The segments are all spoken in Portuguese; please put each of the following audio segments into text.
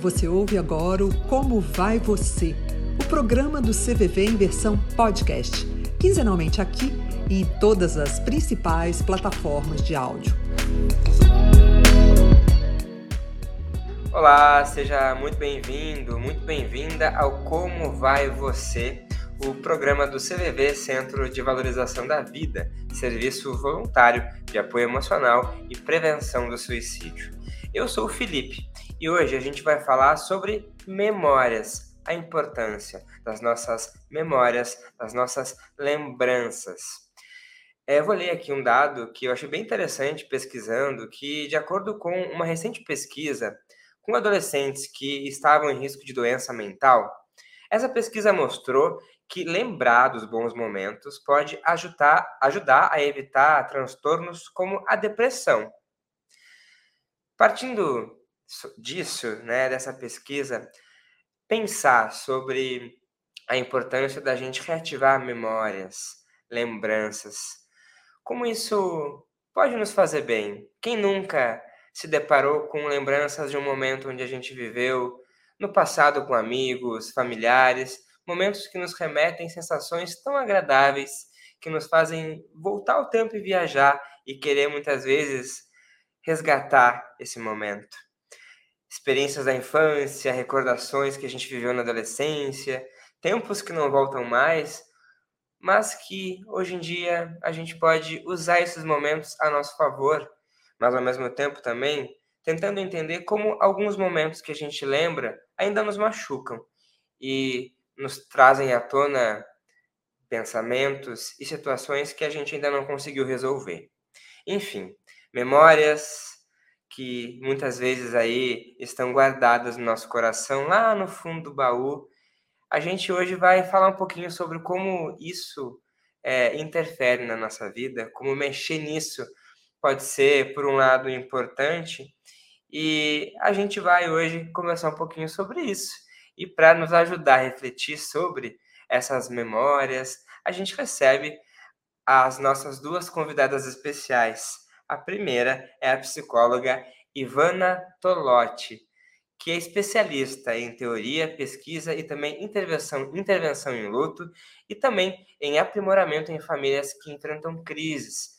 Você ouve agora o Como Vai Você, o programa do CVV em versão podcast, quinzenalmente aqui e em todas as principais plataformas de áudio. Olá, seja muito bem-vindo, muito bem-vinda ao Como Vai Você, o programa do CVV Centro de Valorização da Vida, serviço voluntário de apoio emocional e prevenção do suicídio. Eu sou o Felipe e hoje a gente vai falar sobre memórias, a importância das nossas memórias, das nossas lembranças. É, eu vou ler aqui um dado que eu achei bem interessante pesquisando, que de acordo com uma recente pesquisa com adolescentes que estavam em risco de doença mental, essa pesquisa mostrou que lembrar dos bons momentos pode ajudar, ajudar a evitar transtornos como a depressão. Partindo disso, né, dessa pesquisa, pensar sobre a importância da gente reativar memórias, lembranças. Como isso pode nos fazer bem? Quem nunca se deparou com lembranças de um momento onde a gente viveu no passado com amigos, familiares, momentos que nos remetem sensações tão agradáveis que nos fazem voltar ao tempo e viajar e querer muitas vezes resgatar esse momento experiências da infância, recordações que a gente viveu na adolescência, tempos que não voltam mais, mas que hoje em dia a gente pode usar esses momentos a nosso favor, mas ao mesmo tempo também tentando entender como alguns momentos que a gente lembra ainda nos machucam e nos trazem à tona pensamentos e situações que a gente ainda não conseguiu resolver. Enfim, memórias, que muitas vezes aí estão guardadas no nosso coração, lá no fundo do baú. A gente hoje vai falar um pouquinho sobre como isso é, interfere na nossa vida, como mexer nisso pode ser, por um lado, importante. E a gente vai hoje conversar um pouquinho sobre isso. E para nos ajudar a refletir sobre essas memórias, a gente recebe as nossas duas convidadas especiais. A primeira é a psicóloga Ivana Tolotti, que é especialista em teoria, pesquisa e também intervenção, intervenção em luto e também em aprimoramento em famílias que enfrentam crises,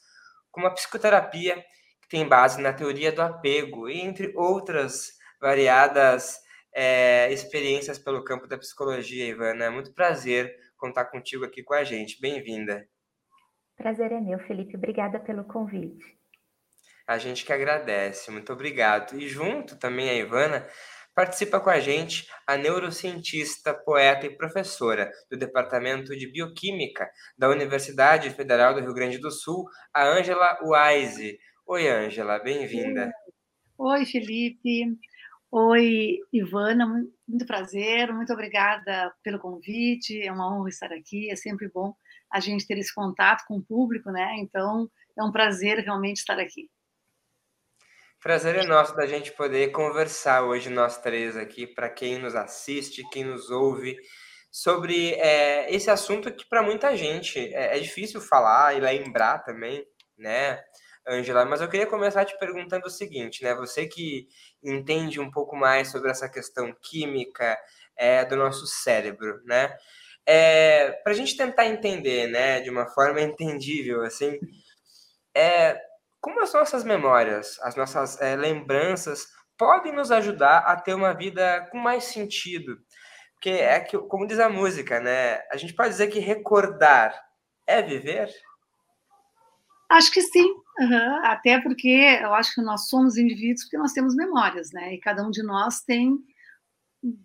como a psicoterapia, que tem base na teoria do apego, e entre outras variadas é, experiências pelo campo da psicologia, Ivana. É muito prazer contar contigo aqui com a gente. Bem-vinda. Prazer é meu, Felipe. Obrigada pelo convite. A gente que agradece, muito obrigado. E junto também a Ivana, participa com a gente a neurocientista, poeta e professora do Departamento de Bioquímica da Universidade Federal do Rio Grande do Sul, a Ângela Wise. Oi, Ângela, bem-vinda. Oi, Felipe. Oi, Ivana, muito prazer, muito obrigada pelo convite, é uma honra estar aqui, é sempre bom a gente ter esse contato com o público, né? Então, é um prazer realmente estar aqui. Prazer é nosso da gente poder conversar hoje, nós três aqui, para quem nos assiste, quem nos ouve, sobre é, esse assunto que para muita gente é, é, difícil falar e lembrar também, né, Angela? Mas eu queria começar te perguntando o seguinte, né? Você que entende um pouco mais sobre essa questão química é, do nosso cérebro, né? É, para a gente tentar entender, né, de uma forma entendível, assim, é, como as nossas memórias, as nossas é, lembranças podem nos ajudar a ter uma vida com mais sentido. Porque é que, como diz a música, né? A gente pode dizer que recordar é viver? Acho que sim. Uhum. Até porque eu acho que nós somos indivíduos porque nós temos memórias, né? E cada um de nós tem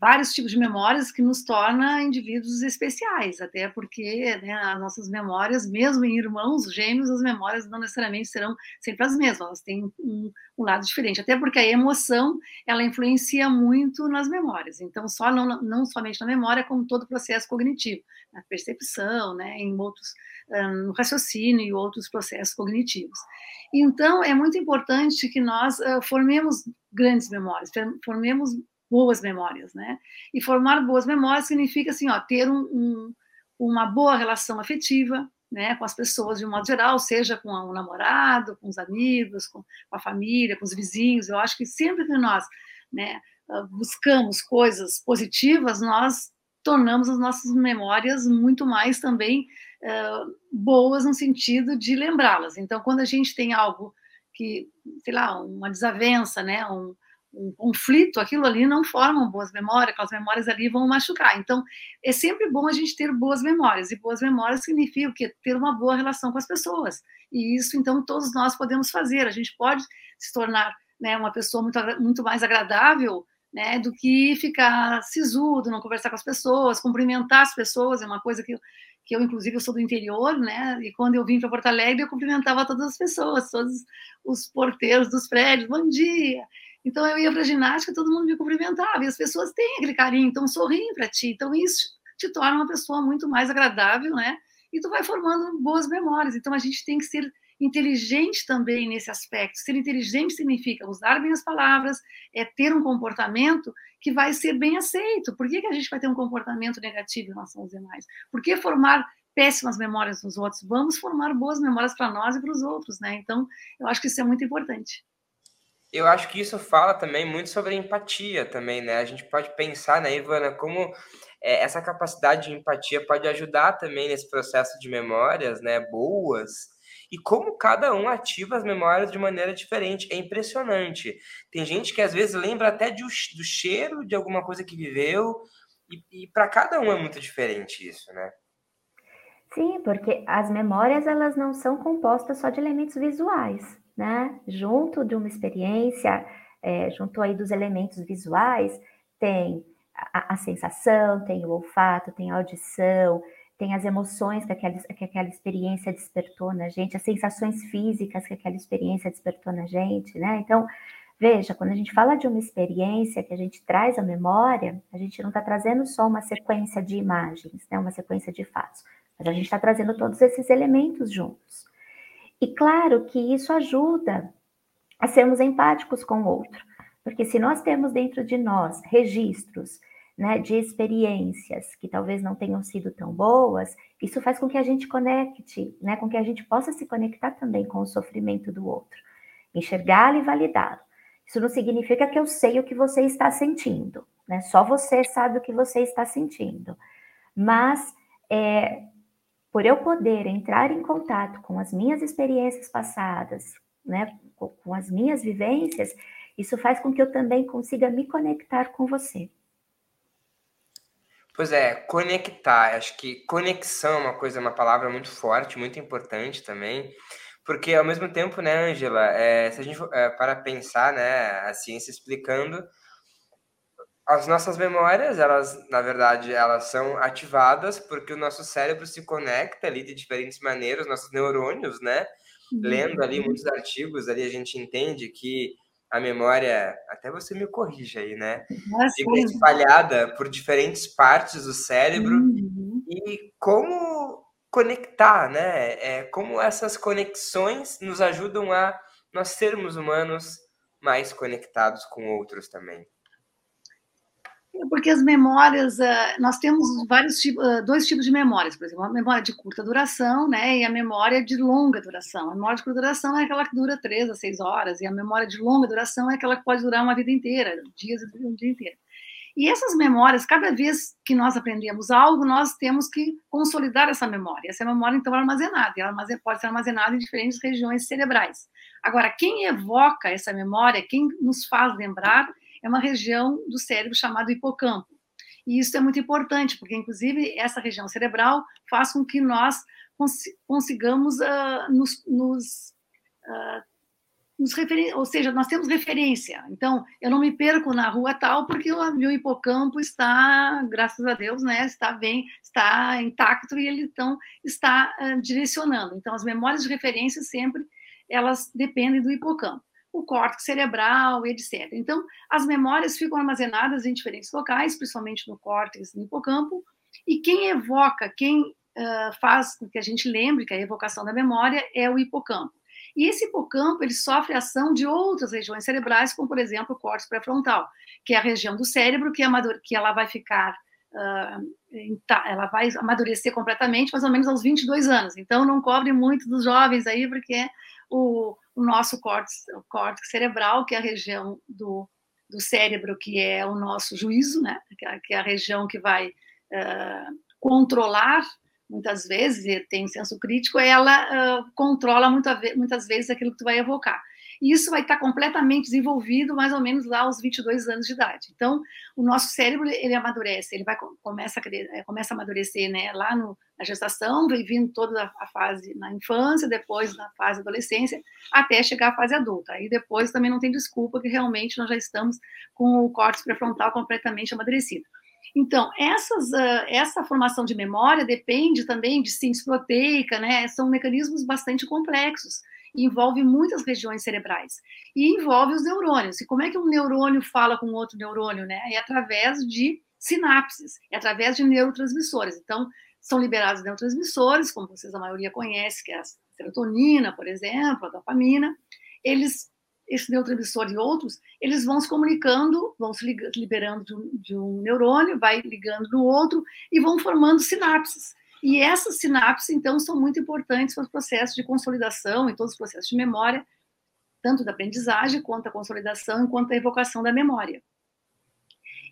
vários tipos de memórias que nos torna indivíduos especiais, até porque né, as nossas memórias, mesmo em irmãos gêmeos, as memórias não necessariamente serão sempre as mesmas, elas têm um, um lado diferente, até porque a emoção, ela influencia muito nas memórias, então só não, não somente na memória, como todo o processo cognitivo, na percepção, né, em outros, no raciocínio e outros processos cognitivos. Então, é muito importante que nós uh, formemos grandes memórias, formemos boas memórias, né? E formar boas memórias significa, assim, ó, ter um, um, uma boa relação afetiva, né, com as pessoas de um modo geral, seja com o um namorado, com os amigos, com a família, com os vizinhos. Eu acho que sempre que nós, né, uh, buscamos coisas positivas, nós tornamos as nossas memórias muito mais também uh, boas no sentido de lembrá-las. Então, quando a gente tem algo que, sei lá, uma desavença, né, um, um conflito, aquilo ali não forma boas memórias, aquelas memórias ali vão machucar. Então, é sempre bom a gente ter boas memórias, e boas memórias significa o quê? Ter uma boa relação com as pessoas. E isso, então, todos nós podemos fazer. A gente pode se tornar né, uma pessoa muito, muito mais agradável né, do que ficar sisudo, não conversar com as pessoas, cumprimentar as pessoas, é uma coisa que eu, que eu inclusive, eu sou do interior, né, e quando eu vim para Porto Alegre, eu cumprimentava todas as pessoas, todos os porteiros dos prédios, bom dia, então eu ia para a ginástica, todo mundo me cumprimentava, e as pessoas têm aquele carinho, então sorriem para ti. Então isso te torna uma pessoa muito mais agradável, né? E tu vai formando boas memórias. Então a gente tem que ser inteligente também nesse aspecto. Ser inteligente significa usar bem as palavras, é ter um comportamento que vai ser bem aceito. Por que, que a gente vai ter um comportamento negativo em relação aos demais? Por que formar péssimas memórias nos outros? Vamos formar boas memórias para nós e para os outros, né? Então, eu acho que isso é muito importante eu acho que isso fala também muito sobre empatia também, né? A gente pode pensar, né, Ivana, como é, essa capacidade de empatia pode ajudar também nesse processo de memórias, né, boas, e como cada um ativa as memórias de maneira diferente. É impressionante. Tem gente que às vezes lembra até de, do cheiro de alguma coisa que viveu, e, e para cada um é muito diferente isso, né? Sim, porque as memórias elas não são compostas só de elementos visuais né? Junto de uma experiência, é, junto aí dos elementos visuais, tem a, a, sensação, tem o olfato, tem a audição, tem as emoções que aquela, que aquela experiência despertou na gente, as sensações físicas que aquela experiência despertou na gente, né? Então, veja, quando a gente fala de uma experiência que a gente traz à memória, a gente não está trazendo só uma sequência de imagens, né? Uma sequência de fatos, mas a gente está trazendo todos esses elementos juntos. E claro que isso ajuda a sermos empáticos com o outro, porque se nós temos dentro de nós registros né, de experiências que talvez não tenham sido tão boas, isso faz com que a gente conecte, né, com que a gente possa se conectar também com o sofrimento do outro, enxergá-lo e validá-lo. Isso não significa que eu sei o que você está sentindo, né? Só você sabe o que você está sentindo. Mas é, por eu poder entrar em contato com as minhas experiências passadas, né, com as minhas vivências, isso faz com que eu também consiga me conectar com você. Pois é, conectar. Acho que conexão é uma coisa, uma palavra muito forte, muito importante também, porque ao mesmo tempo, né, Angela, é, se a gente é, para pensar, né, a ciência explicando, as nossas memórias, elas, na verdade, elas são ativadas porque o nosso cérebro se conecta ali de diferentes maneiras, nossos neurônios, né? Uhum. Lendo ali muitos artigos, ali a gente entende que a memória, até você me corrija aí, né? Fica espalhada por diferentes partes do cérebro uhum. e como conectar, né? É, como essas conexões nos ajudam a nós sermos humanos mais conectados com outros também. Porque as memórias, ah, nós temos vários ah, dois tipos de memórias, por exemplo, a memória de curta duração, né, e a memória de longa duração. A memória de curta duração é aquela que dura três a seis horas, e a memória de longa duração é aquela que pode durar uma vida inteira, dias e um dia inteiro. E essas memórias, cada vez que nós aprendemos algo, nós temos que consolidar essa memória. Essa memória, então, é armazenada. Ela pode ser armazenada em diferentes regiões cerebrais. Agora, quem evoca essa memória, quem nos faz lembrar, é uma região do cérebro chamada hipocampo. E isso é muito importante, porque, inclusive, essa região cerebral faz com que nós consigamos uh, nos, nos, uh, nos referir, ou seja, nós temos referência. Então, eu não me perco na rua tal porque o meu hipocampo está, graças a Deus, né, está bem, está intacto e ele então está uh, direcionando. Então, as memórias de referência sempre elas dependem do hipocampo o córtex cerebral, etc. Então, as memórias ficam armazenadas em diferentes locais, principalmente no córtex, no hipocampo, e quem evoca, quem uh, faz com que a gente lembre que a evocação da memória é o hipocampo. E esse hipocampo, ele sofre ação de outras regiões cerebrais, como, por exemplo, o córtex pré-frontal, que é a região do cérebro que, amadure, que ela vai ficar, uh, ela vai amadurecer completamente mais ou menos aos 22 anos. Então, não cobre muito dos jovens aí, porque o, o nosso córtex, o córtex cerebral, que é a região do, do cérebro, que é o nosso juízo, né? que é a região que vai uh, controlar, muitas vezes, e tem senso crítico, ela uh, controla muita, muitas vezes aquilo que tu vai evocar. E isso vai estar completamente desenvolvido mais ou menos lá aos 22 anos de idade. Então, o nosso cérebro, ele amadurece, ele vai começa a, é, começa a amadurecer né, lá no, na gestação, vem vindo toda a fase na infância, depois na fase adolescência, até chegar à fase adulta. Aí depois também não tem desculpa que realmente nós já estamos com o córtex pré-frontal completamente amadurecido. Então, essas, uh, essa formação de memória depende também de síntese proteica, né? São mecanismos bastante complexos envolve muitas regiões cerebrais e envolve os neurônios. E como é que um neurônio fala com outro neurônio, né? É através de sinapses, é através de neurotransmissores. Então, são liberados neurotransmissores, como vocês a maioria conhece, que é a serotonina, por exemplo, a dopamina. Eles, esse neurotransmissor e outros, eles vão se comunicando, vão se liberando de um, de um neurônio, vai ligando no outro e vão formando sinapses. E essas sinapses, então, são muito importantes para os processos de consolidação e todos os processos de memória, tanto da aprendizagem, quanto a consolidação, quanto a evocação da memória.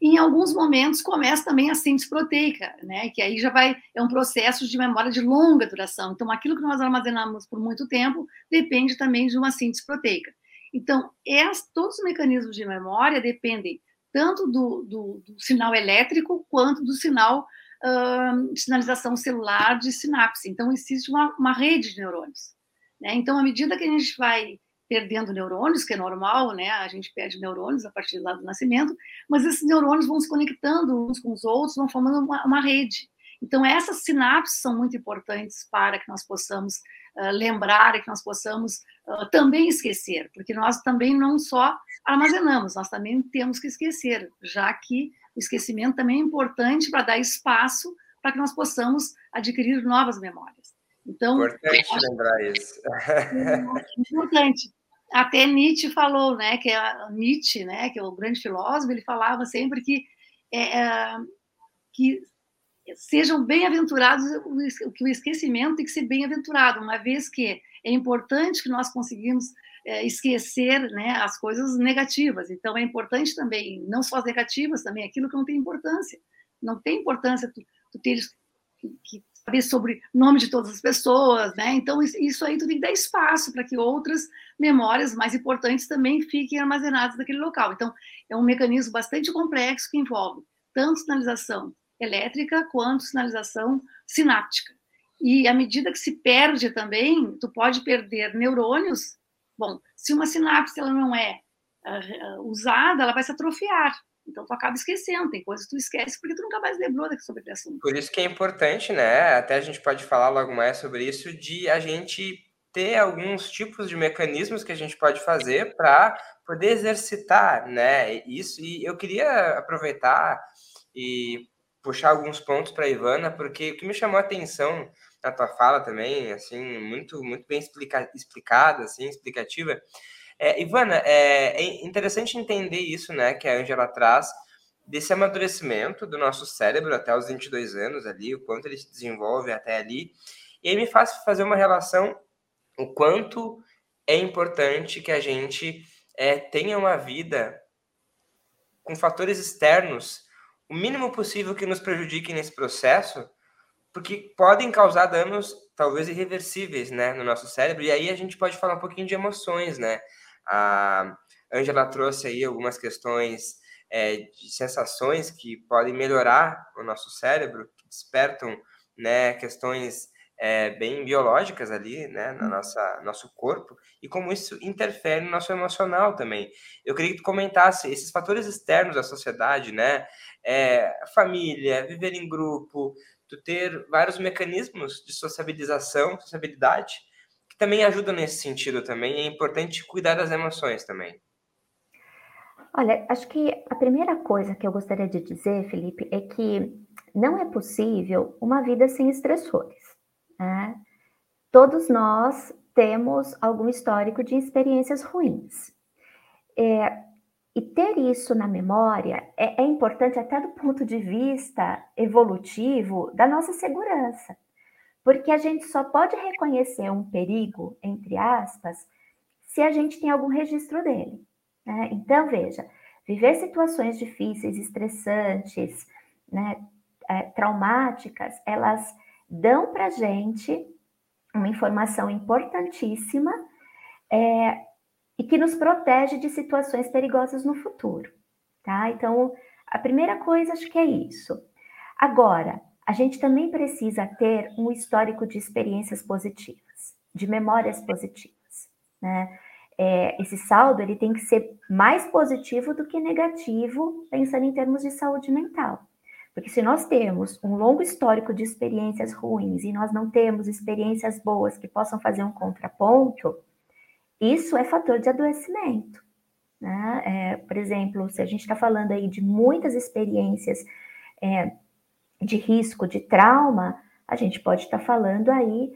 Em alguns momentos começa também a síntese proteica, né? Que aí já vai é um processo de memória de longa duração. Então, aquilo que nós armazenamos por muito tempo depende também de uma síntese proteica. Então, todos os mecanismos de memória dependem tanto do, do, do sinal elétrico quanto do sinal sinalização celular de sinapse. Então, existe uma, uma rede de neurônios. Né? Então, à medida que a gente vai perdendo neurônios, que é normal, né? A gente perde neurônios a partir lá do nascimento, mas esses neurônios vão se conectando uns com os outros, vão formando uma, uma rede. Então, essas sinapses são muito importantes para que nós possamos uh, lembrar e que nós possamos uh, também esquecer, porque nós também não só armazenamos, nós também temos que esquecer, já que o esquecimento também é importante para dar espaço para que nós possamos adquirir novas memórias. Então, importante acho, lembrar isso. É importante. Até Nietzsche falou, né, que é Nietzsche, né, que é o grande filósofo, ele falava sempre que é, é que sejam bem-aventurados, que o esquecimento tem que ser bem-aventurado, uma vez que é importante que nós conseguimos é, esquecer né, as coisas negativas. Então, é importante também, não só as negativas, também aquilo que não tem importância. Não tem importância tu, tu teres que saber sobre o nome de todas as pessoas, né? Então, isso aí tu tem que dar espaço para que outras memórias mais importantes também fiquem armazenadas naquele local. Então, é um mecanismo bastante complexo que envolve tanto sinalização elétrica quanto sinalização sináptica. E à medida que se perde também, tu pode perder neurônios Bom, se uma sinapse ela não é uh, usada, ela vai se atrofiar. Então tu acaba esquecendo, tem coisas que tu esquece porque tu nunca mais lembrou sobre aquele assunto. Por isso que é importante, né? Até a gente pode falar logo mais sobre isso, de a gente ter alguns tipos de mecanismos que a gente pode fazer para poder exercitar, né? Isso e eu queria aproveitar e puxar alguns pontos para Ivana, porque o que me chamou a atenção na tua fala também, assim, muito, muito bem explica, explicada, assim, explicativa. É, Ivana, é, é interessante entender isso, né, que a Angela traz, desse amadurecimento do nosso cérebro até os 22 anos ali, o quanto ele se desenvolve até ali, e aí me faz fazer uma relação o quanto é importante que a gente é, tenha uma vida com fatores externos, o mínimo possível que nos prejudiquem nesse processo, porque podem causar danos talvez irreversíveis, né, no nosso cérebro. E aí a gente pode falar um pouquinho de emoções, né? A Angela trouxe aí algumas questões é, de sensações que podem melhorar o nosso cérebro, que despertam, né, questões é, bem biológicas ali, né, na nossa nosso corpo e como isso interfere no nosso emocional também. Eu queria que tu comentasse esses fatores externos da sociedade, né, é, família, viver em grupo, tu ter vários mecanismos de sociabilização, sociabilidade, que também ajudam nesse sentido também. É importante cuidar das emoções também. Olha, acho que a primeira coisa que eu gostaria de dizer, Felipe, é que não é possível uma vida sem estressores. Né? Todos nós temos algum histórico de experiências ruins. É, e ter isso na memória é, é, importante até do ponto de vista evolutivo da nossa segurança, porque a gente só pode reconhecer um perigo, entre aspas, se a gente tem algum registro dele. Né? Então, veja, Viver situações difíceis, estressantes, né, é, traumáticas, elas dão para gente uma informação importantíssima é, e que nos protege de situações perigosas no futuro, tá? Então, a primeira coisa acho que é isso. Agora, a gente também precisa ter um histórico de experiências positivas, de memórias positivas, né? É, esse saldo ele tem que ser mais positivo do que negativo, pensando em termos de saúde mental. Porque se nós temos um longo histórico de experiências ruins e nós não temos experiências boas que possam fazer um contraponto, isso é fator de adoecimento. Né? É, por exemplo, se a gente está falando aí de muitas experiências é, de risco, de trauma, a gente pode estar tá falando aí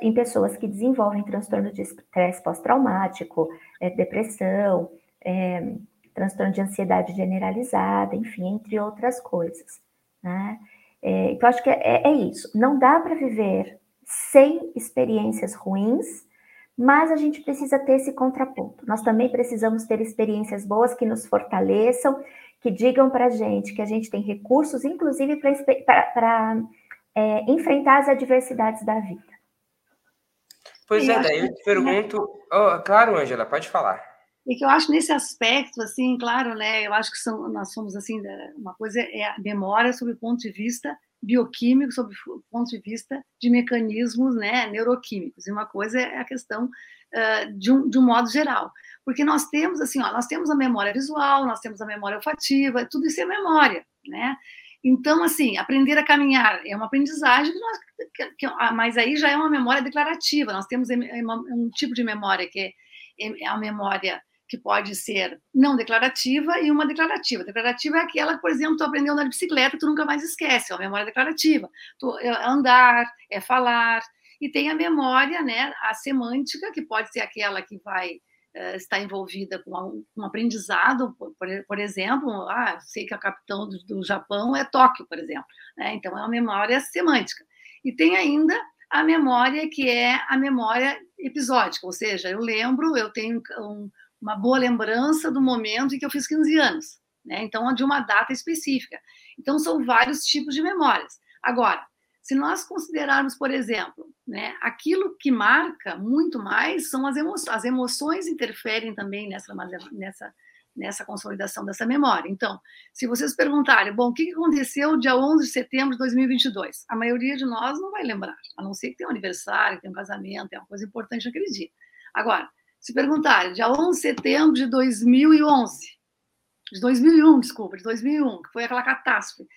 em pessoas que desenvolvem transtorno de estresse pós-traumático, é, depressão, é, transtorno de ansiedade generalizada, enfim, entre outras coisas. Né? É, então, acho que é, é isso. Não dá para viver sem experiências ruins, mas a gente precisa ter esse contraponto. Nós também precisamos ter experiências boas que nos fortaleçam, que digam para a gente que a gente tem recursos, inclusive para é, enfrentar as adversidades da vida. Pois é, daí eu te pergunto. Oh, claro, Angela, pode falar. E que eu acho nesse aspecto, assim, claro, né? Eu acho que são, nós somos assim, uma coisa é a memória sob o ponto de vista bioquímico, sob o ponto de vista de mecanismos, né, neuroquímicos. E uma coisa é a questão uh, de, um, de um modo geral, porque nós temos assim, ó, nós temos a memória visual, nós temos a memória olfativa, tudo isso é memória, né? Então, assim, aprender a caminhar é uma aprendizagem, nós, que, que, ah, mas aí já é uma memória declarativa. Nós temos um tipo de memória que é, é a memória que pode ser não declarativa e uma declarativa. Declarativa é aquela, por exemplo, tu aprendeu a andar de bicicleta, tu nunca mais esquece, é uma memória declarativa. Tu, é andar, é falar, e tem a memória, né, a semântica, que pode ser aquela que vai uh, estar envolvida com um, um aprendizado, por, por, exemplo, ah, sei que a capitão do, do Japão é Tóquio, por exemplo, né? então é uma memória semântica. E tem ainda a memória que é a memória episódica, ou seja, eu lembro, eu tenho um, uma boa lembrança do momento em que eu fiz 15 anos, né? Então, de uma data específica. Então, são vários tipos de memórias. Agora, se nós considerarmos, por exemplo, né, aquilo que marca muito mais são as emoções. As emoções interferem também nessa, nessa, nessa consolidação dessa memória. Então, se vocês perguntarem, bom, o que aconteceu dia 11 de setembro de 2022? A maioria de nós não vai lembrar, a não ser que tenha um aniversário, tenha um casamento, é uma coisa importante naquele dia. Agora, se perguntarem, dia 11 de setembro de 2011, de 2001, desculpa, de 2001, que foi aquela catástrofe,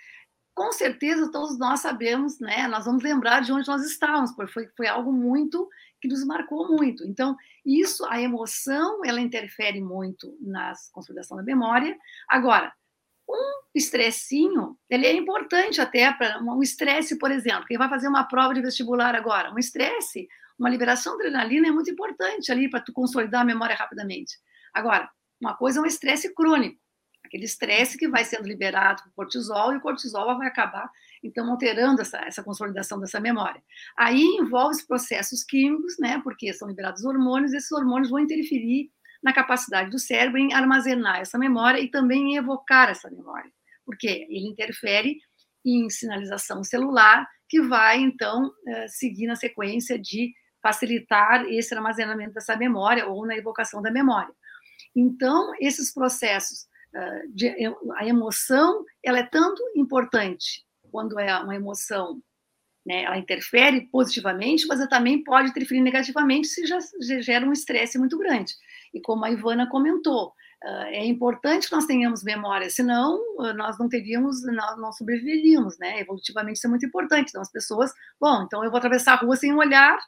com certeza todos nós sabemos, né? Nós vamos lembrar de onde nós estávamos, porque foi, foi algo muito que nos marcou muito. Então, isso, a emoção, ela interfere muito na consolidação da memória. Agora, um estressinho, ele é importante até para um estresse, por exemplo, quem vai fazer uma prova de vestibular agora, um estresse, uma liberação de adrenalina é muito importante ali para tu consolidar a memória rapidamente. Agora, uma coisa é um estresse crônico, aquele estresse que vai sendo liberado por cortisol e o cortisol vai acabar então alterando essa, essa consolidação dessa memória. Aí envolve os processos químicos, né? Porque são liberados hormônios, e esses hormônios vão interferir na capacidade do cérebro em armazenar essa memória e também em evocar essa memória, porque ele interfere em sinalização celular que vai então eh, seguir na sequência de facilitar esse armazenamento dessa memória ou na evocação da memória. Então, esses processos, eh, de, a emoção, ela é tanto importante quando é uma emoção, né, ela interfere positivamente, mas ela também pode interferir negativamente se já, gera um estresse muito grande. E como a Ivana comentou, é importante que nós tenhamos memória, senão nós não teríamos, nós não sobreviveríamos, né? Evolutivamente isso é muito importante. Então as pessoas, bom, então eu vou atravessar a rua sem olhar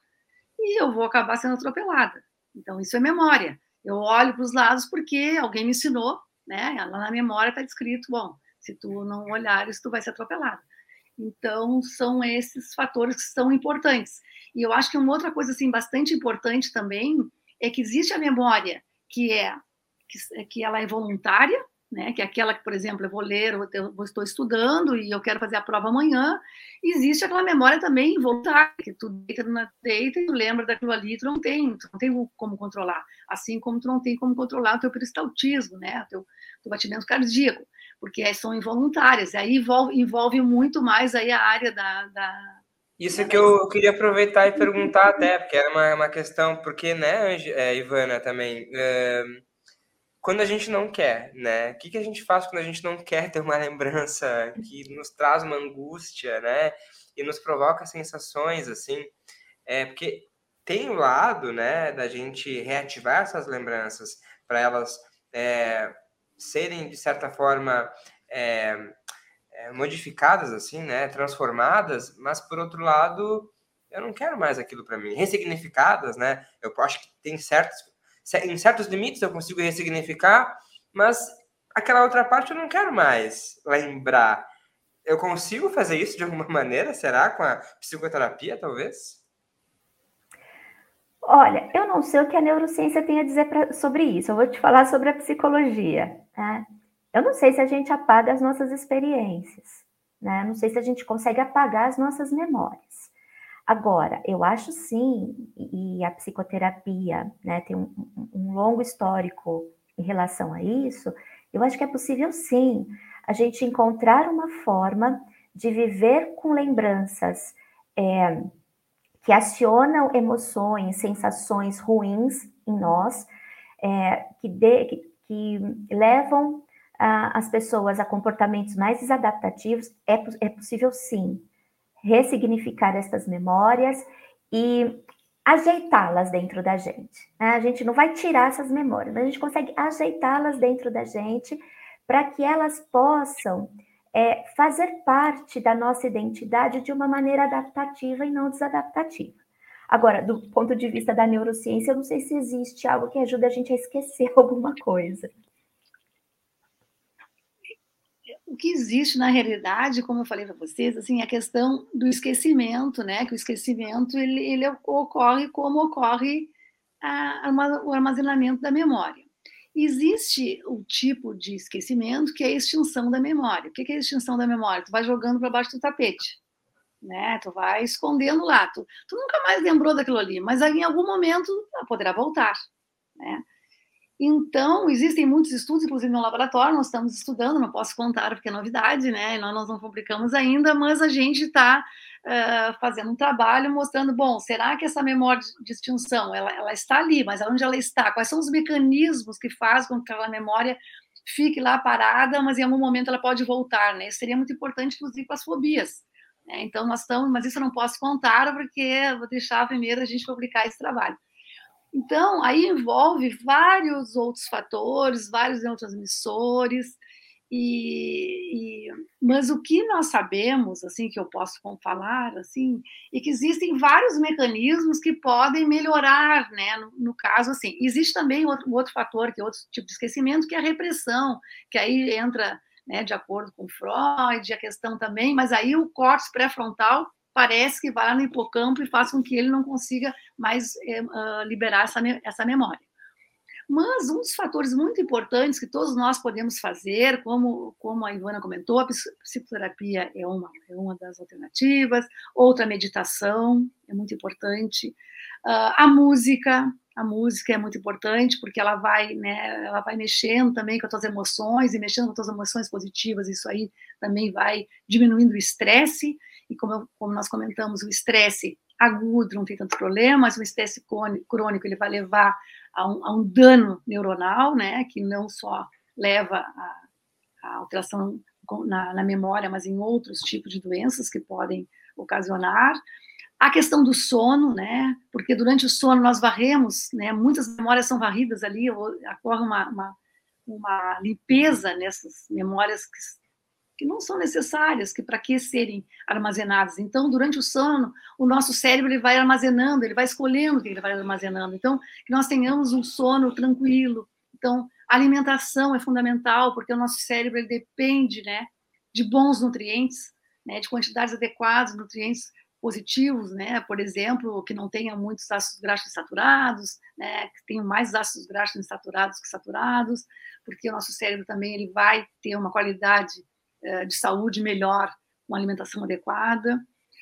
e eu vou acabar sendo atropelada. Então isso é memória. Eu olho para os lados porque alguém me ensinou, né? Lá na memória está escrito, bom, se tu não olhares, tu vai ser atropelado. Então, são esses fatores que são importantes. E eu acho que uma outra coisa assim bastante importante também é que existe a memória que é que ela é voluntária, né, que é aquela que, por exemplo, eu vou ler, eu estou estudando e eu quero fazer a prova amanhã, existe aquela memória também involuntária, que tu deita, deita e tu lembra daquilo ali, tu não tem, tu não tem como controlar, assim como tu não tem como controlar o teu peristaltismo, né, o teu, teu batimento cardíaco, porque são involuntárias, aí envolve, envolve muito mais aí a área da, da isso que eu queria aproveitar e perguntar até, porque era uma, uma questão, porque, né, é, Ivana, também, é, quando a gente não quer, né? O que, que a gente faz quando a gente não quer ter uma lembrança que nos traz uma angústia, né? E nos provoca sensações, assim. É, porque tem o lado, né, da gente reativar essas lembranças para elas é, serem, de certa forma, é, é, modificadas, assim, né? Transformadas, mas, por outro lado, eu não quero mais aquilo para mim. Ressignificadas, né? Eu acho que tem certos em certos limites eu consigo ressignificar, mas aquela outra parte eu não quero mais lembrar. Eu consigo fazer isso de alguma maneira? Será? Com a psicoterapia, talvez? Olha, eu não sei o que a neurociência tem a dizer pra, sobre isso. Eu vou te falar sobre a psicologia. Né? Eu não sei se a gente apaga as nossas experiências. Né? Não sei se a gente consegue apagar as nossas memórias. Agora, eu acho sim, e a psicoterapia né, tem um, um, longo histórico em relação a isso, eu acho que é possível sim a gente encontrar uma forma de viver com lembranças é, que acionam emoções, sensações ruins em nós, é, que, de, que, que, levam as pessoas a comportamentos mais desadaptativos, é, é possível sim ressignificar essas memórias e ajeitá-las dentro da gente. Né? A gente não vai tirar essas memórias, mas a gente consegue ajeitá-las dentro da gente para que elas possam é, fazer parte da nossa identidade de uma maneira adaptativa e não desadaptativa. Agora, do ponto de vista da neurociência, eu não sei se existe algo que ajude a gente a esquecer alguma coisa. o que existe na realidade, como eu falei para vocês, assim, a questão do esquecimento, né? Que o esquecimento ele, ele ocorre como ocorre a, a, o armazenamento da memória. Existe o tipo de esquecimento que é a extinção da memória. O que é a extinção da memória? Tu vai jogando para baixo do tapete, né? Tu vai escondendo lá. Tu, tu nunca mais lembrou daquilo ali, mas em algum momento poderá voltar, né? Então, existem muitos estudos, inclusive no laboratório, nós estamos estudando, não posso contar porque é novidade, né? Nós, nós não publicamos ainda, mas a gente está uh, fazendo um trabalho mostrando, bom, será que essa memória de extinção, ela, ela está ali, mas onde ela está? Quais são os mecanismos que fazem com que aquela memória fique lá parada, mas em algum momento ela pode voltar, né? Isso seria muito importante, inclusive, para as fobias. Né? Então, nós estamos, mas isso eu não posso contar, porque vou deixar primeiro a gente publicar esse trabalho. Então, aí envolve vários outros fatores, vários neurotransmissores, e, e, mas o que nós sabemos, assim, que eu posso falar, assim, é que existem vários mecanismos que podem melhorar, né? No, no caso, assim, existe também outro, outro fator, que é outro tipo de esquecimento, que é a repressão, que aí entra, né, de acordo com Freud, a questão também, mas aí o córtex pré-frontal parece que vai lá no hipocampo e faz com que ele não consiga mais é, uh, liberar essa, essa memória. Mas um dos fatores muito importantes que todos nós podemos fazer, como, como a Ivana comentou, a psicoterapia é uma, é uma das alternativas, outra meditação é muito importante, uh, a música, a música é muito importante porque ela vai, né, ela vai mexendo também com as tuas emoções e mexendo com as tuas emoções positivas, isso aí também vai diminuindo o estresse e como, como nós comentamos, o estresse agudo não tem tanto problema, mas o estresse crônico ele vai levar a um, a um, dano neuronal, né, que não só leva a, a alteração na, na, memória, mas em outros tipos de doenças que podem ocasionar. A questão do sono, né, porque durante o sono nós varremos, né, muitas memórias são varridas ali, ocorre uma, uma, uma limpeza nessas memórias que que não são necessárias, que para que serem armazenadas. Então, durante o sono, o nosso cérebro ele vai armazenando, ele vai escolhendo o que ele vai armazenando. Então, que nós tenhamos um sono tranquilo. Então, a alimentação é fundamental, porque o nosso cérebro ele depende, né, de bons nutrientes, né, de quantidades adequadas de nutrientes positivos, né? Por exemplo, que não tenha muitos ácidos graxos saturados, né? Que tenham mais ácidos graxos saturados que saturados, porque o nosso cérebro também ele vai ter uma qualidade de saúde melhor com alimentação adequada.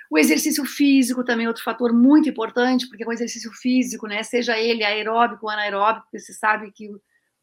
O exercício físico também é outro fator muito importante, porque o exercício físico, né, seja ele aeróbico ou anaeróbico, porque se sabe que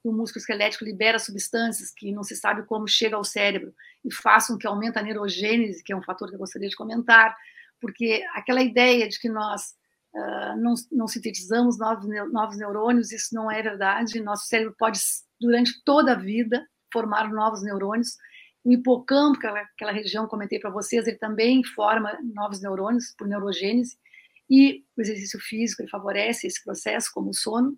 o, músculo esquelético libera substâncias que não se sabe como chega ao cérebro e façam que aumente a neurogênese, que é um fator que eu gostaria de comentar, porque aquela ideia de que nós uh, não, não, sintetizamos novos, novos neurônios, isso não é verdade. Nosso cérebro pode, durante toda a vida, formar novos neurônios. O hipocampo, aquela, aquela região que comentei para vocês, ele também forma novos neurônios por neurogênese. E o exercício físico ele favorece esse processo, como o sono.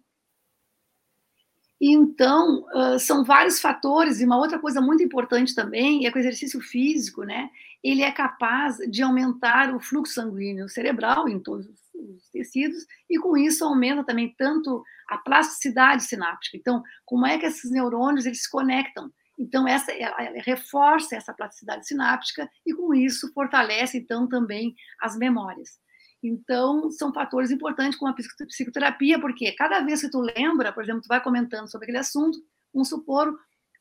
Então, uh, são vários fatores, e uma outra coisa muito importante também é que o exercício físico, né, ele é capaz de aumentar o fluxo sanguíneo cerebral em todos os tecidos, e com isso aumenta também tanto a plasticidade sináptica. Então, como é que esses neurônios eles se conectam? Então, essa ela, ela reforça essa plasticidade sináptica e com isso fortalece então também as memórias. Então, são fatores importantes com a psicoterapia, porque cada vez que tu lembra, por exemplo, tu vai comentando sobre aquele assunto, vamos supor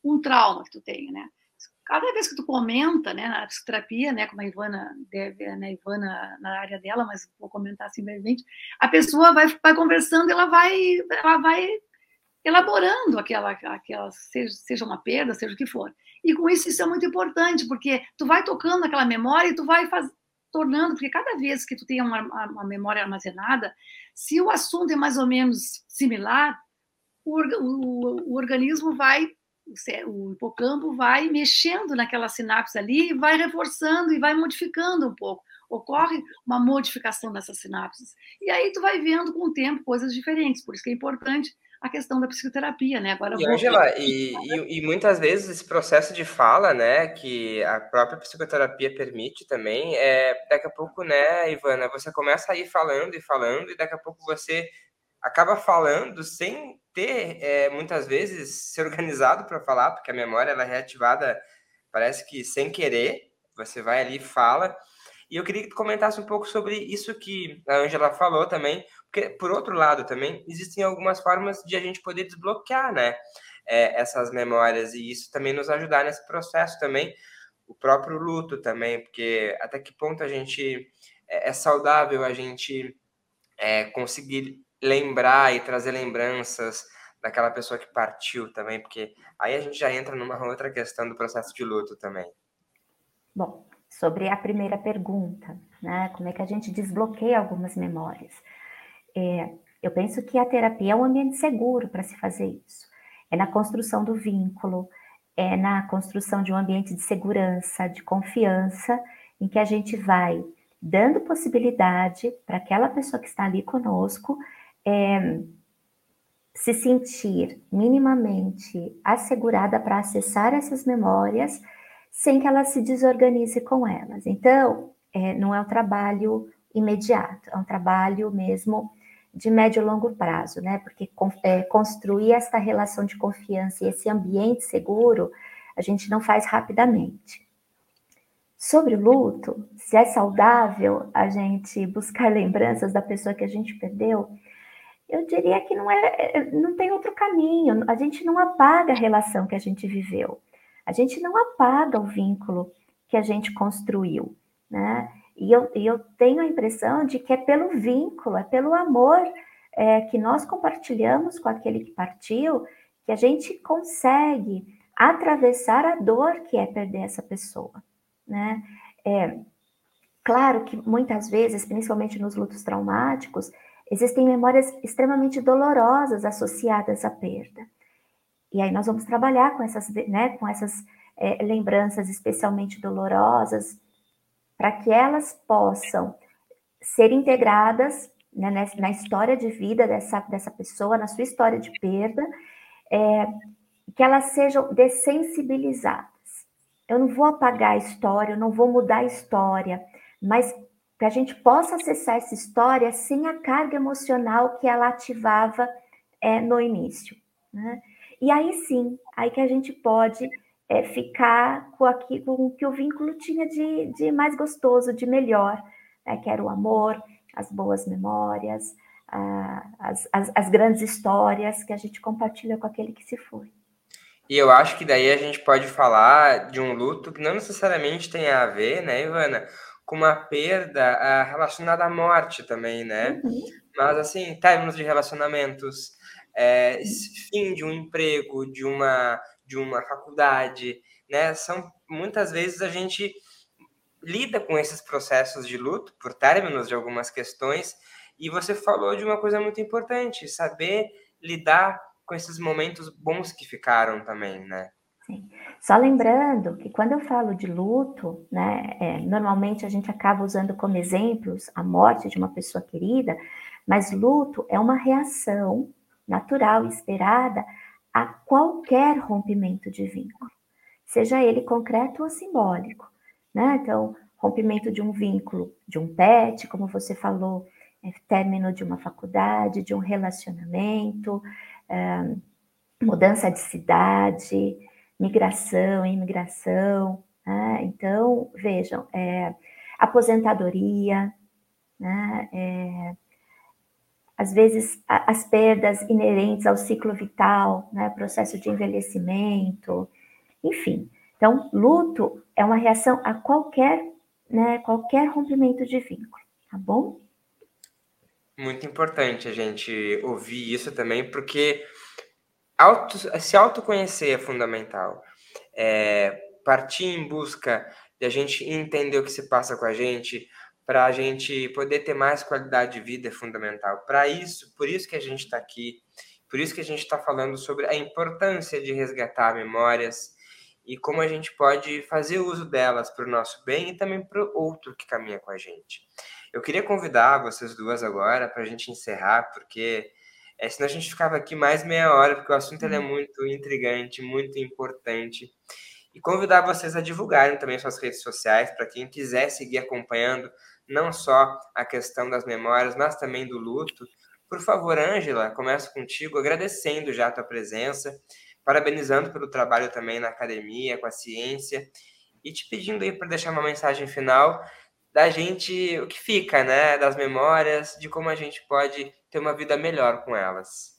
um trauma que tu tenha, né? Cada vez que tu comenta, né, na psicoterapia, né, como a Ivana deve, né, Ivana na área dela, mas vou comentar assim brevemente, a pessoa vai, vai conversando, ela vai, ela vai elaborando aquela, aquela seja, seja uma perda, seja o que for. E com isso, isso é muito importante, porque tu vai tocando aquela memória e tu vai faz, tornando, porque cada vez que tu tem uma, uma memória armazenada, se o assunto é mais ou menos similar, o, o, o organismo vai, o hipocampo vai mexendo naquela sinapse ali, vai reforçando e vai modificando um pouco. Ocorre uma modificação dessas sinapses. E aí tu vai vendo com o tempo coisas diferentes. Por isso que é importante a questão da psicoterapia, né? Agora e, Angela, e, e, e, muitas vezes esse processo de fala, né, que a própria psicoterapia permite também, é daqui a pouco, né, Ivana, você começa a ir falando e falando, e daqui a pouco você acaba falando sem ter, é, muitas vezes, ser organizado para falar, porque a memória ela é reativada, parece que sem querer, você vai ali e fala. E eu queria que tu comentasse um pouco sobre isso que a Angela falou também, porque, por outro lado, também existem algumas formas de a gente poder desbloquear, né? É, essas memórias e isso também nos ajudar nesse processo também, o próprio luto também, porque até que ponto a gente é, é saudável a gente é, conseguir lembrar e trazer lembranças daquela pessoa que partiu também, porque aí a gente já entra numa outra questão do processo de luto também. Bom, sobre a primeira pergunta, né? Como é que a gente desbloqueia algumas memórias? É, eu penso que a terapia é um ambiente seguro para se fazer isso. É na construção do vínculo, é na construção de um ambiente de segurança, de confiança, em que a gente vai dando possibilidade para aquela pessoa que está ali conosco é, se sentir minimamente assegurada para acessar essas memórias sem que ela se desorganize com elas. Então, é, não é um trabalho imediato, é um trabalho mesmo de médio e longo prazo, né? Porque é, construir essa relação de confiança e esse ambiente seguro, a gente não faz rapidamente. Sobre o luto, se é saudável a gente buscar lembranças da pessoa que a gente perdeu, eu diria que não é, não tem outro caminho. A gente não apaga a relação que a gente viveu. A gente não apaga o vínculo que a gente construiu, né? E eu, eu tenho a impressão de que é pelo vínculo, é pelo amor é, que nós compartilhamos com aquele que partiu, que a gente consegue atravessar a dor que é perder essa pessoa, né? É, claro que muitas vezes, principalmente nos lutos traumáticos, existem memórias extremamente dolorosas associadas à perda. E aí nós vamos trabalhar com essas, né, com essas é, lembranças especialmente dolorosas, para que elas possam ser integradas né, na história de vida dessa, dessa pessoa, na sua história de perda, é, que elas sejam dessensibilizadas. Eu não vou apagar a história, eu não vou mudar a história, mas que a gente possa acessar essa história sem a carga emocional que ela ativava é, no início. Né? E aí sim, aí que a gente pode é, ficar com, aquilo, com o que o vínculo tinha de, de mais gostoso, de melhor, né, que era o amor, as boas memórias, as, as, as grandes histórias que a gente compartilha com aquele que se foi. E eu acho que daí a gente pode falar de um luto que não necessariamente tem a ver, né, Ivana, com uma perda uh, relacionada à morte também, né? Uhum. Mas, assim, términos de relacionamentos, é, fim de um emprego, de uma, de uma faculdade, né? São, muitas vezes a gente lida com esses processos de luto por términos de algumas questões e você falou de uma coisa muito importante, saber lidar com esses momentos bons que ficaram também, né? Sim. Só lembrando que quando eu falo de luto, né, é, normalmente a gente acaba usando como exemplos a morte de uma pessoa querida, mas luto é uma reação natural e esperada a qualquer rompimento de vínculo, seja ele concreto ou simbólico. Né? Então, rompimento de um vínculo, de um pet, como você falou, é, término de uma faculdade, de um relacionamento, é, mudança de cidade, migração, imigração. Né? Então, vejam, é, aposentadoria, né? Às vezes as perdas inerentes ao ciclo vital, né? processo de envelhecimento, enfim. Então, luto é uma reação a qualquer, né, qualquer rompimento de vínculo, tá bom? Muito importante a gente ouvir isso também, porque auto, se autoconhecer é fundamental. É, partir em busca de a gente entender o que se passa com a gente, para a gente poder ter mais qualidade de vida é fundamental. Para isso, por isso que a gente está aqui, por isso que a gente está falando sobre a importância de resgatar memórias e como a gente pode fazer uso delas para o nosso bem e também para o outro que caminha com a gente. Eu queria convidar vocês duas agora para a gente encerrar, porque é, senão a gente ficava aqui mais meia hora, porque o assunto é uhum. muito intrigante, muito importante. E convidar vocês a divulgarem também suas redes sociais, para quem quiser seguir acompanhando não só a questão das memórias, mas também do luto. Por favor, Ângela, começo contigo, agradecendo já a tua presença, parabenizando pelo trabalho também na academia, com a ciência, e te pedindo aí para deixar uma mensagem final da gente, o que fica, né, das memórias, de como a gente pode ter uma vida melhor com elas.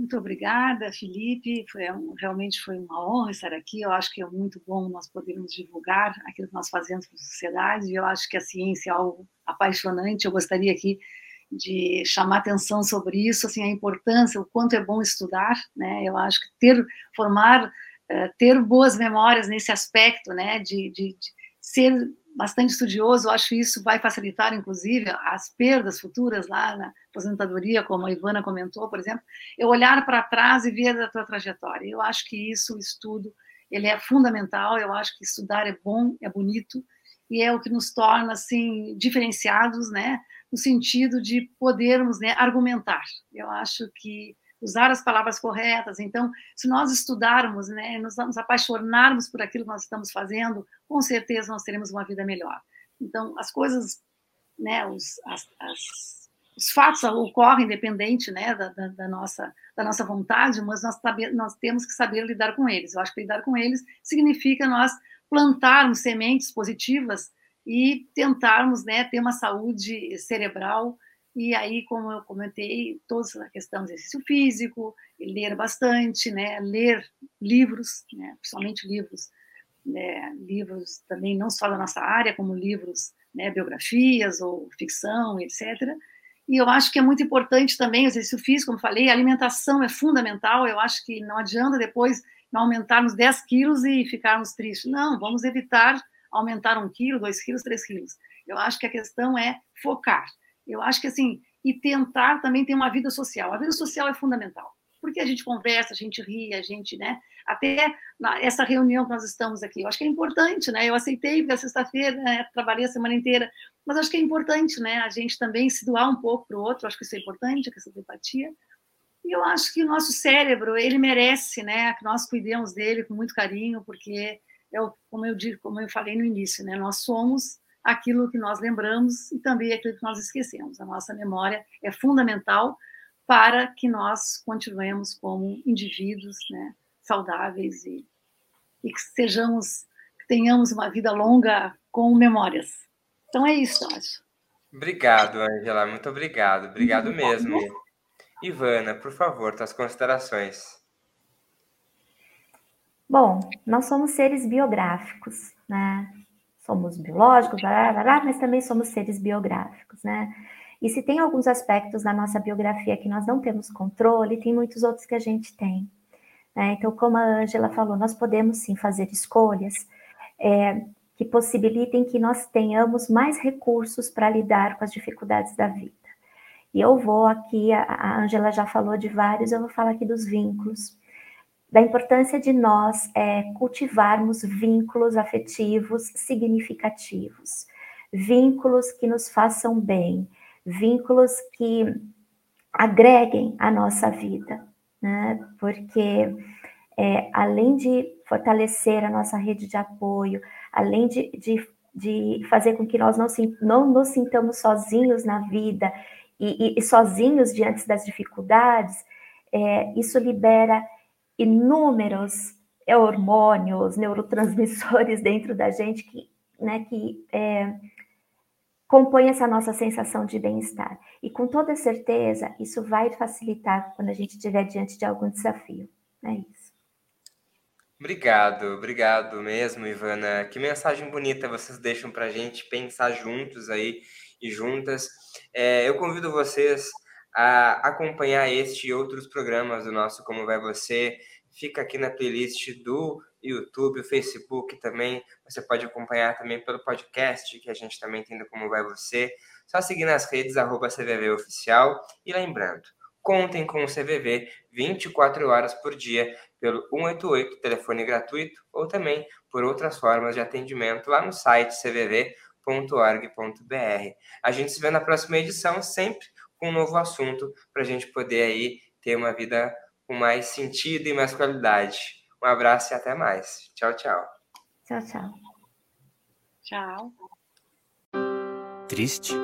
Muito obrigada, Felipe. Foi realmente foi uma honra estar aqui. Eu acho que é muito bom nós podermos divulgar aquilo que nós fazemos para a sociedade. Eu acho que a ciência é algo apaixonante. Eu gostaria aqui de chamar atenção sobre isso, assim, a importância, o quanto é bom estudar, né? Eu acho que ter, formar, eh, ter boas memórias nesse aspecto, né, de, de, de ser bastante estudioso, eu acho que isso vai facilitar, inclusive, as perdas futuras lá na aposentadoria, como a Ivana comentou, por exemplo, eu olhar para trás e ver a tua trajetória. Eu acho que isso, o estudo, ele é fundamental, eu acho que estudar é bom, é bonito, e é o que nos torna, assim, diferenciados, né, no sentido de podermos, né, argumentar. Eu acho que usar as palavras corretas. Então, se nós estudarmos, né, nos, nos apaixonarmos por aquilo que nós estamos fazendo, com certeza nós teremos uma vida melhor. Então, as coisas, né, os, as, as, os fatos ocorrem independente, né, da, da, da, nossa da nossa vontade, mas nós, nós temos que saber lidar com eles. Eu acho que lidar com eles significa nós plantarmos sementes positivas e tentarmos, né, ter uma saúde cerebral e aí, como eu comentei, toda a questão do exercício físico, ler bastante, né? ler livros, né? principalmente livros, né? livros também não só da nossa área, como livros, né? biografias ou ficção, etc. E eu acho que é muito importante também exercício físico, como falei, a alimentação é fundamental. Eu acho que não adianta depois aumentarmos 10 quilos e ficarmos tristes. Não, vamos evitar aumentar um quilo, dois quilos, três quilos. Eu acho que a questão é focar. Eu acho que assim, e tentar também ter uma vida social. A vida social é fundamental, porque a gente conversa, a gente ri, a gente, né? Até essa reunião que nós estamos aqui, eu acho que é importante, né? Eu aceitei porque sexta-feira, né, trabalhei a semana inteira, mas acho que é importante, né? A gente também se doar um pouco para o outro, acho que isso é importante, a questão da empatia. E eu acho que o nosso cérebro, ele merece, né? Que nós cuidemos dele com muito carinho, porque, eu, como eu digo, como eu falei no início, né? Nós somos aquilo que nós lembramos e também aquilo que nós esquecemos. A nossa memória é fundamental para que nós continuemos como indivíduos né, saudáveis e, e que sejamos, que tenhamos uma vida longa com memórias. Então é isso, acho. Obrigado, Angela. Muito obrigado. Obrigado mesmo. Ivana, por favor, tuas considerações. Bom, nós somos seres biográficos, né? Somos biológicos, mas também somos seres biográficos, né? E se tem alguns aspectos da nossa biografia que nós não temos controle, tem muitos outros que a gente tem. Né? Então, como a Angela falou, nós podemos sim fazer escolhas é, que possibilitem que nós tenhamos mais recursos para lidar com as dificuldades da vida. E eu vou aqui, a Angela já falou de vários, eu vou falar aqui dos vínculos, da importância de nós é, cultivarmos vínculos afetivos significativos, vínculos que nos façam bem, vínculos que agreguem a nossa vida, né? Porque é, além de fortalecer a nossa rede de apoio, além de, de, de fazer com que nós não, não nos sintamos sozinhos na vida e, e, e sozinhos diante das dificuldades, é, isso libera inúmeros hormônios, neurotransmissores dentro da gente que, né, que é, compõe essa nossa sensação de bem-estar. E com toda certeza, isso vai facilitar quando a gente estiver diante de algum desafio. É isso. Obrigado, obrigado mesmo, Ivana. Que mensagem bonita vocês deixam para a gente pensar juntos aí e juntas. É, eu convido vocês a acompanhar este e outros programas do nosso Como Vai Você. Fica aqui na playlist do YouTube, Facebook também. Você pode acompanhar também pelo podcast, que a gente também do Como Vai Você. Só seguir nas redes, arroba CVV Oficial. E lembrando, contem com o CVV 24 horas por dia pelo 188, telefone gratuito, ou também por outras formas de atendimento lá no site cvv.org.br. A gente se vê na próxima edição, sempre com um novo assunto, para a gente poder aí ter uma vida com mais sentido e mais qualidade. Um abraço e até mais. Tchau, tchau. Tchau, tchau. Tchau. Triste,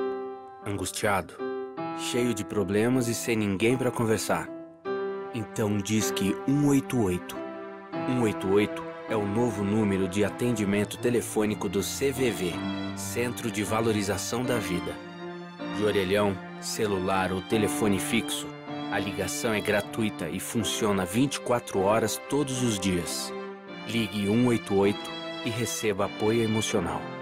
angustiado, cheio de problemas e sem ninguém para conversar. Então diz que 188. 188 é o novo número de atendimento telefônico do CVV, Centro de Valorização da Vida. De orelhão, celular ou telefone fixo, a ligação é gratuita e funciona 24 horas todos os dias. Ligue 188 e receba apoio emocional.